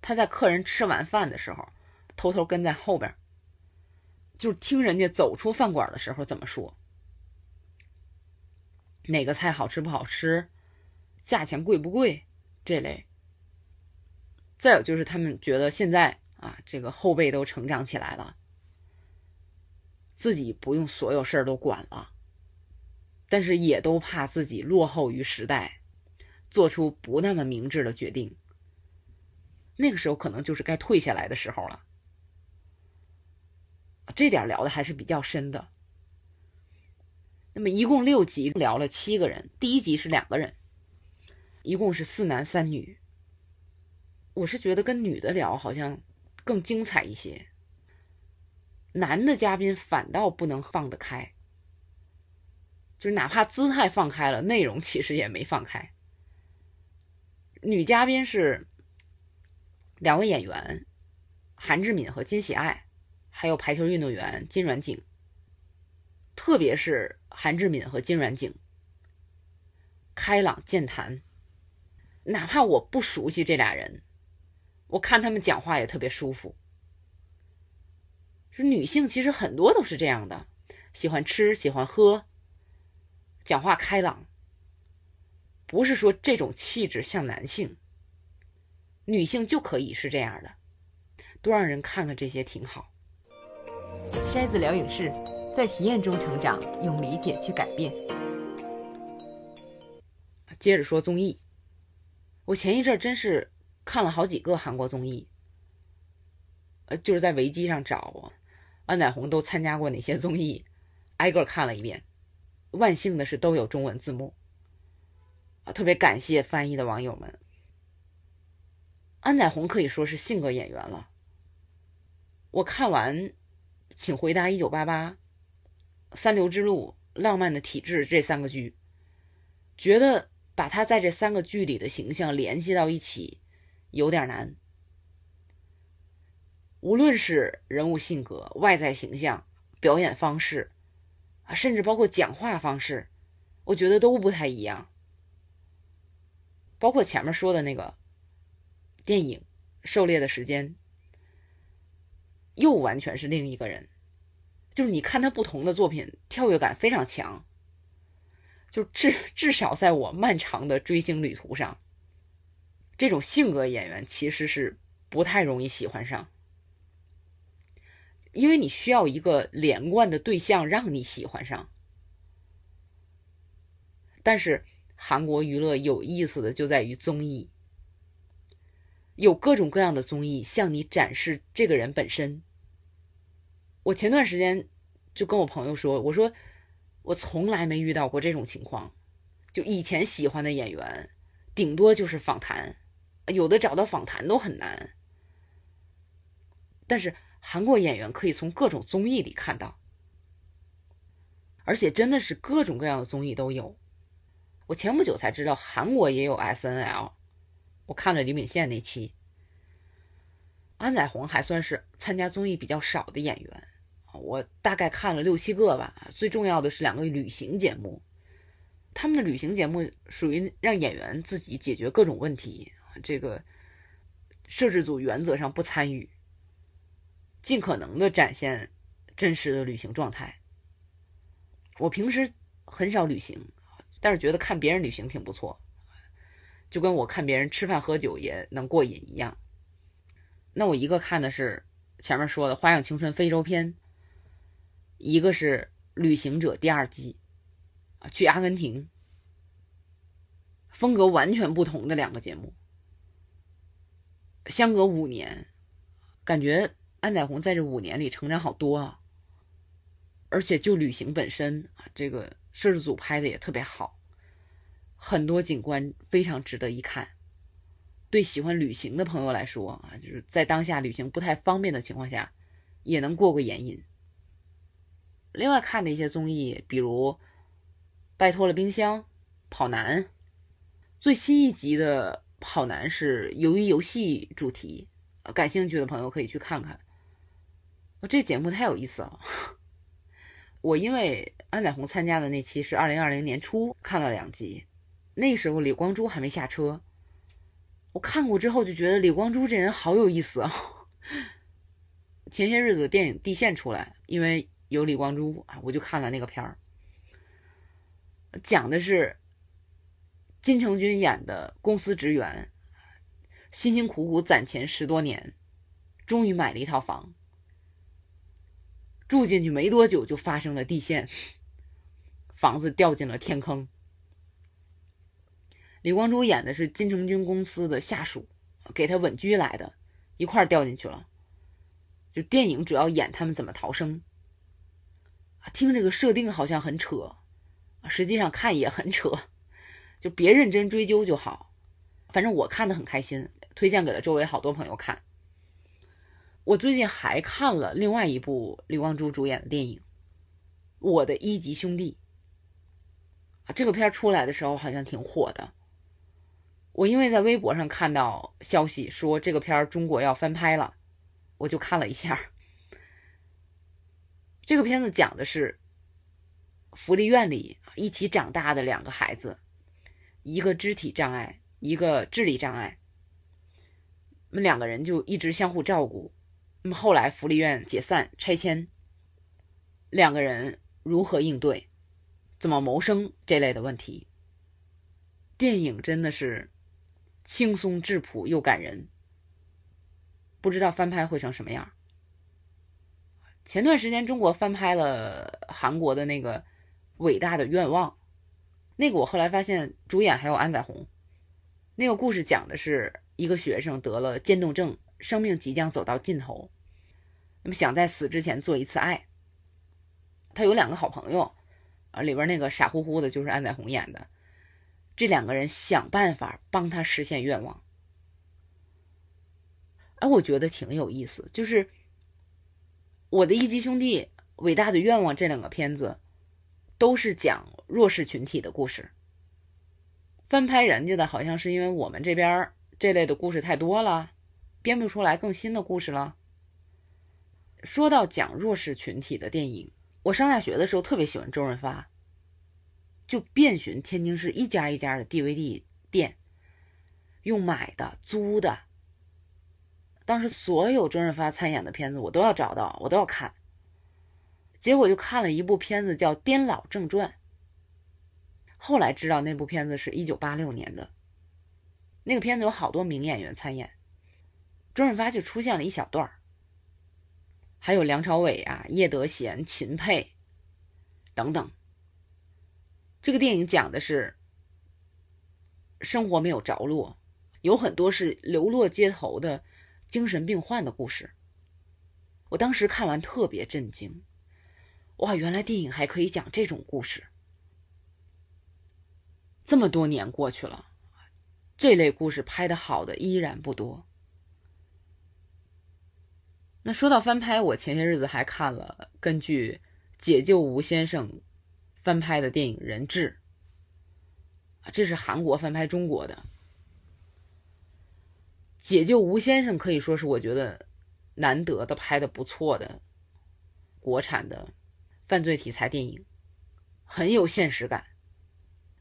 S1: 他在客人吃完饭的时候，偷偷跟在后边，就是听人家走出饭馆的时候怎么说，哪个菜好吃不好吃，价钱贵不贵这类。再有就是他们觉得现在。啊，这个后辈都成长起来了，自己不用所有事儿都管了，但是也都怕自己落后于时代，做出不那么明智的决定。那个时候可能就是该退下来的时候了。这点聊的还是比较深的。那么一共六集聊了七个人，第一集是两个人，一共是四男三女。我是觉得跟女的聊好像。更精彩一些，男的嘉宾反倒不能放得开，就是哪怕姿态放开了，内容其实也没放开。女嘉宾是两位演员，韩志敏和金喜爱，还有排球运动员金软景。特别是韩志敏和金软景，开朗健谈，哪怕我不熟悉这俩人。我看他们讲话也特别舒服。是女性其实很多都是这样的，喜欢吃，喜欢喝，讲话开朗。不是说这种气质像男性，女性就可以是这样的，多让人看看这些挺好。筛子聊影视，在体验中成长，用理解去改变。接着说综艺，我前一阵真是。看了好几个韩国综艺，呃，就是在维基上找安宰红都参加过哪些综艺，挨个看了一遍。万幸的是都有中文字幕，啊，特别感谢翻译的网友们。安宰红可以说是性格演员了。我看完《请回答一九八八》《三流之路》《浪漫的体质》这三个剧，觉得把他在这三个剧里的形象联系到一起。有点难，无论是人物性格、外在形象、表演方式，啊，甚至包括讲话方式，我觉得都不太一样。包括前面说的那个电影《狩猎的时间》，又完全是另一个人。就是你看他不同的作品，跳跃感非常强。就至至少在我漫长的追星旅途上。这种性格演员其实是不太容易喜欢上，因为你需要一个连贯的对象让你喜欢上。但是韩国娱乐有意思的就在于综艺，有各种各样的综艺向你展示这个人本身。我前段时间就跟我朋友说，我说我从来没遇到过这种情况，就以前喜欢的演员，顶多就是访谈。有的找到访谈都很难，但是韩国演员可以从各种综艺里看到，而且真的是各种各样的综艺都有。我前不久才知道韩国也有 S N L，我看了李敏宪那期。安宰弘还算是参加综艺比较少的演员，我大概看了六七个吧。最重要的是两个旅行节目，他们的旅行节目属于让演员自己解决各种问题，这个摄制组原则上不参与，尽可能的展现真实的旅行状态。我平时很少旅行，但是觉得看别人旅行挺不错，就跟我看别人吃饭喝酒也能过瘾一样。那我一个看的是前面说的《花样青春非洲篇》，一个是《旅行者》第二季，啊，去阿根廷，风格完全不同的两个节目，相隔五年，感觉安宰红在这五年里成长好多啊，而且就旅行本身啊，这个摄制组拍的也特别好，很多景观非常值得一看。对喜欢旅行的朋友来说啊，就是在当下旅行不太方便的情况下，也能过过眼瘾。另外看的一些综艺，比如《拜托了冰箱》《跑男》，最新一集的《跑男》是由于游戏主题，感兴趣的朋友可以去看看。这节目太有意思了。我因为安宰弘参加的那期是二零二零年初看了两集，那时候李光洙还没下车。我看过之后就觉得李光洙这人好有意思啊！[LAUGHS] 前些日子电影《地线》出来，因为有李光洙啊，我就看了那个片儿。讲的是金城君演的公司职员，辛辛苦苦攒钱十多年，终于买了一套房，住进去没多久就发生了地陷，房子掉进了天坑。李光洙演的是金城君公司的下属，给他稳居来的，一块掉进去了。就电影主要演他们怎么逃生。听这个设定好像很扯，实际上看也很扯，就别认真追究就好。反正我看的很开心，推荐给了周围好多朋友看。我最近还看了另外一部李光洙主演的电影《我的一级兄弟》啊，这个片出来的时候好像挺火的。我因为在微博上看到消息说这个片儿中国要翻拍了，我就看了一下。这个片子讲的是福利院里一起长大的两个孩子，一个肢体障碍，一个智力障碍，那么两个人就一直相互照顾。那么后来福利院解散拆迁，两个人如何应对，怎么谋生这类的问题，电影真的是。轻松质朴又感人，不知道翻拍会成什么样。前段时间中国翻拍了韩国的那个《伟大的愿望》，那个我后来发现主演还有安宰弘。那个故事讲的是一个学生得了渐冻症，生命即将走到尽头，那么想在死之前做一次爱。他有两个好朋友，啊，里边那个傻乎乎的就是安宰弘演的。这两个人想办法帮他实现愿望，哎，我觉得挺有意思。就是我的一级兄弟、伟大的愿望这两个片子，都是讲弱势群体的故事。翻拍人家的好像是因为我们这边这类的故事太多了，编不出来更新的故事了。说到讲弱势群体的电影，我上大学的时候特别喜欢周润发。就遍寻天津市一家一家的 DVD 店，用买的、租的。当时所有周润发参演的片子，我都要找到，我都要看。结果就看了一部片子叫《颠老正传》，后来知道那部片子是一九八六年的。那个片子有好多名演员参演，周润发就出现了一小段儿还有梁朝伟啊、叶德娴、秦沛等等。这个电影讲的是生活没有着落，有很多是流落街头的精神病患的故事。我当时看完特别震惊，哇，原来电影还可以讲这种故事。这么多年过去了，这类故事拍的好的依然不多。那说到翻拍，我前些日子还看了根据《解救吴先生》翻拍的电影《人质》，这是韩国翻拍中国的。《解救吴先生》可以说是我觉得难得的拍的不错的国产的犯罪题材电影，很有现实感。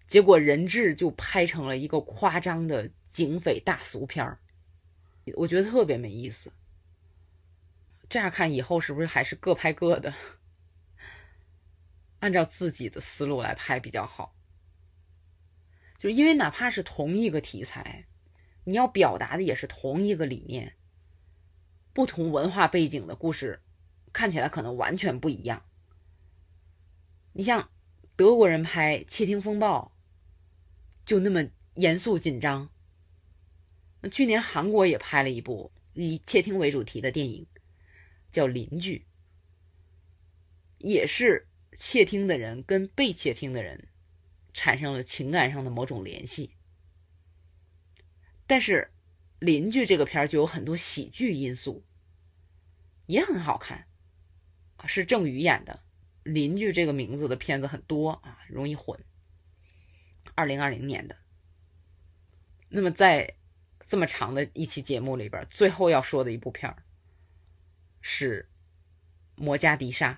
S1: 结果《人质》就拍成了一个夸张的警匪大俗片儿，我觉得特别没意思。这样看以后是不是还是各拍各的，按照自己的思路来拍比较好？就因为哪怕是同一个题材，你要表达的也是同一个理念，不同文化背景的故事，看起来可能完全不一样。你像德国人拍《窃听风暴》。就那么严肃紧张。那去年韩国也拍了一部以窃听为主题的电影，叫《邻居》，也是窃听的人跟被窃听的人产生了情感上的某种联系。但是，《邻居》这个片儿就有很多喜剧因素，也很好看，是郑宇演的。邻居这个名字的片子很多啊，容易混。二零二零年的，那么在这么长的一期节目里边，最后要说的一部片儿是《摩加迪沙》。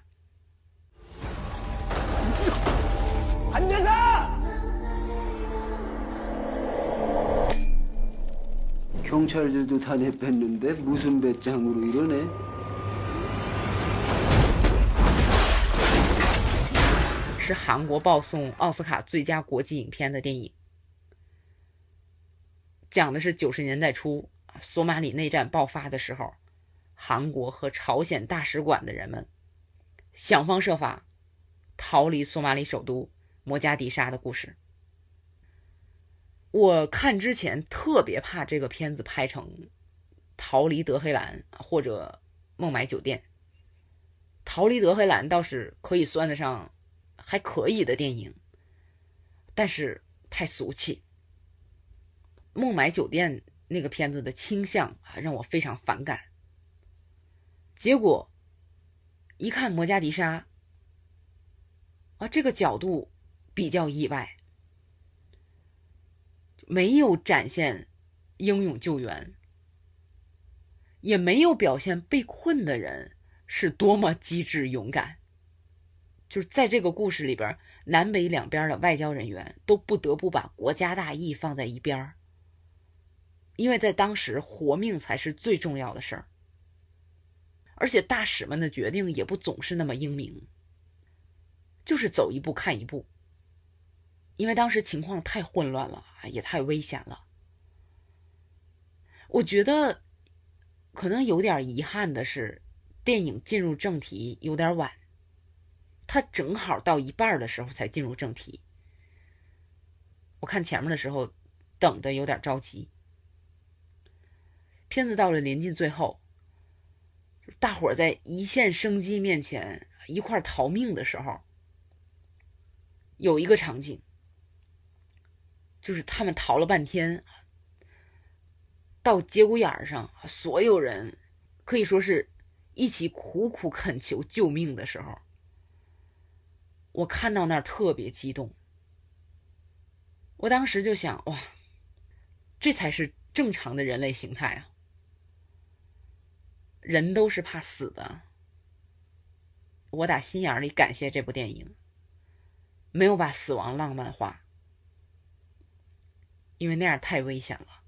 S1: 안녕하경찰들도다내뺐는데무슨배짱으로이러네是韩国报送奥斯卡最佳国际影片的电影，讲的是九十年代初索马里内战爆发的时候， 韩国和朝鲜大使馆的人们想方设法逃离索马里首都摩加迪沙的故事。我看之前特别怕这个片子拍成《逃离德黑兰》或者《孟买酒店》，《逃离德黑兰》倒是可以算得上。还可以的电影，但是太俗气。孟买酒店那个片子的倾向啊，让我非常反感。结果一看摩加迪沙，啊，这个角度比较意外，没有展现英勇救援，也没有表现被困的人是多么机智勇敢。就是在这个故事里边，南北两边的外交人员都不得不把国家大义放在一边因为在当时活命才是最重要的事儿。而且大使们的决定也不总是那么英明，就是走一步看一步。因为当时情况太混乱了，也太危险了。我觉得可能有点遗憾的是，电影进入正题有点晚。他正好到一半的时候才进入正题。我看前面的时候，等的有点着急。片子到了临近最后，大伙在一线生机面前一块逃命的时候，有一个场景，就是他们逃了半天，到节骨眼上，所有人可以说是一起苦苦恳求救命的时候。我看到那儿特别激动，我当时就想，哇，这才是正常的人类形态啊！人都是怕死的。我打心眼里感谢这部电影，没有把死亡浪漫化，因为那样太危险了。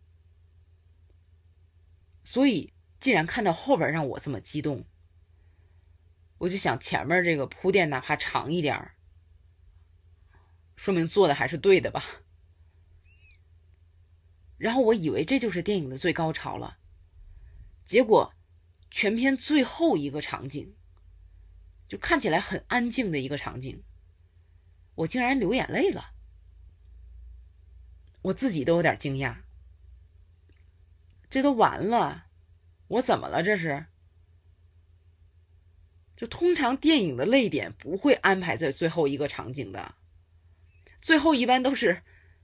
S1: 所以，既然看到后边让我这么激动，我就想前面这个铺垫哪怕长一点儿。说明做的还是对的吧。然后我以为这就是电影的最高潮了，结果全片最后一个场景，就看起来很安静的一个场景，我竟然流眼泪了，我自己都有点惊讶。这都完了，我怎么了？这是？就通常电影的泪点不会安排在最后一个场景的。最后一般都是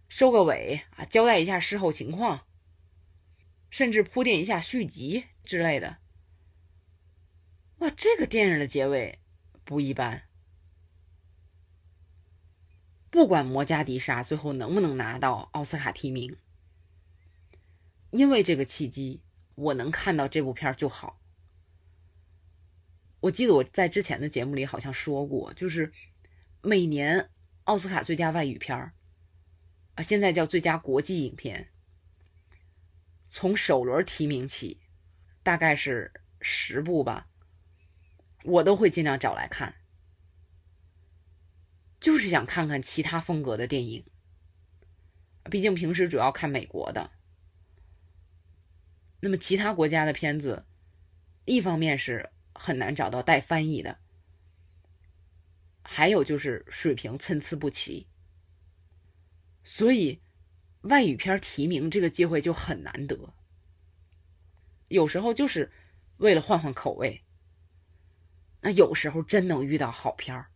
S1: 收个尾啊，交代一下事后情况，甚至铺垫一下续集之类的。哇，这个电影的结尾不一般。不管摩加迪沙最后能不能拿到奥斯卡提名，因为这个契机，我能看到这部片就好。我记得我在之前的节目里好像说过，就是每年奥斯卡最佳外语片啊，现在叫最佳国际影片，从首轮提名起，大概是十部吧，我都会尽量找来看。就是想看看其他风格的电影，毕竟平时主要看美国的。那么其他国家的片子，一方面是很难找到带翻译的，还有就是水平参差不齐。所以，外语片提名这个机会就很难得。有时候就是为了换换口味，那有时候真能遇到好片儿。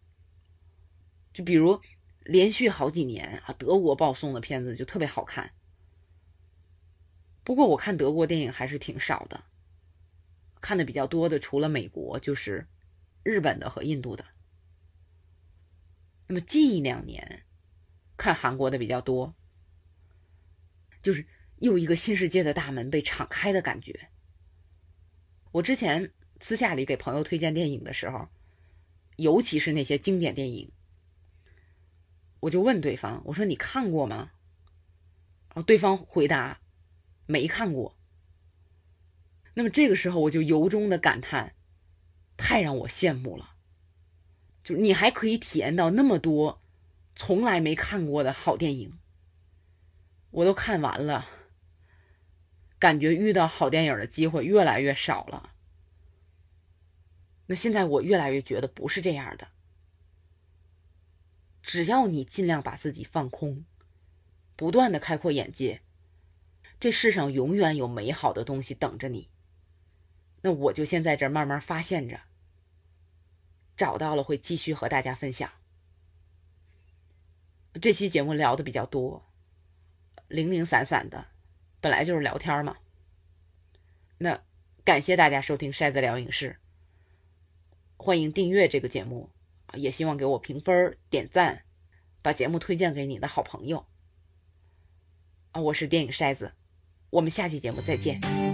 S1: 就比如连续好几年啊，德国报送的片子就特别好看。不过我看德国电影还是挺少的，看的比较多的除了美国就是日本的和印度的。那么近一两年看韩国的比较多，就是又一个新世界的大门被敞开的感觉。我之前私下里给朋友推荐电影的时候，尤其是那些经典电影。我就问对方：“我说你看过吗？”然后，对方回答：“没看过。”那么这个时候我就由衷的感叹：“太让我羡慕了！就你还可以体验到那么多从来没看过的好电影。我都看完了，感觉遇到好电影的机会越来越少了。那现在我越来越觉得不是这样的。”只要你尽量把自己放空，不断的开阔眼界，这世上永远有美好的东西等着你。那我就先在这慢慢发现着，找到了会继续和大家分享。这期节目聊的比较多，零零散散的，本来就是聊天嘛。那感谢大家收听筛子聊影视，欢迎订阅这个节目。也希望给我评分、点赞，把节目推荐给你的好朋友。啊，我是电影筛子，我们下期节目再见。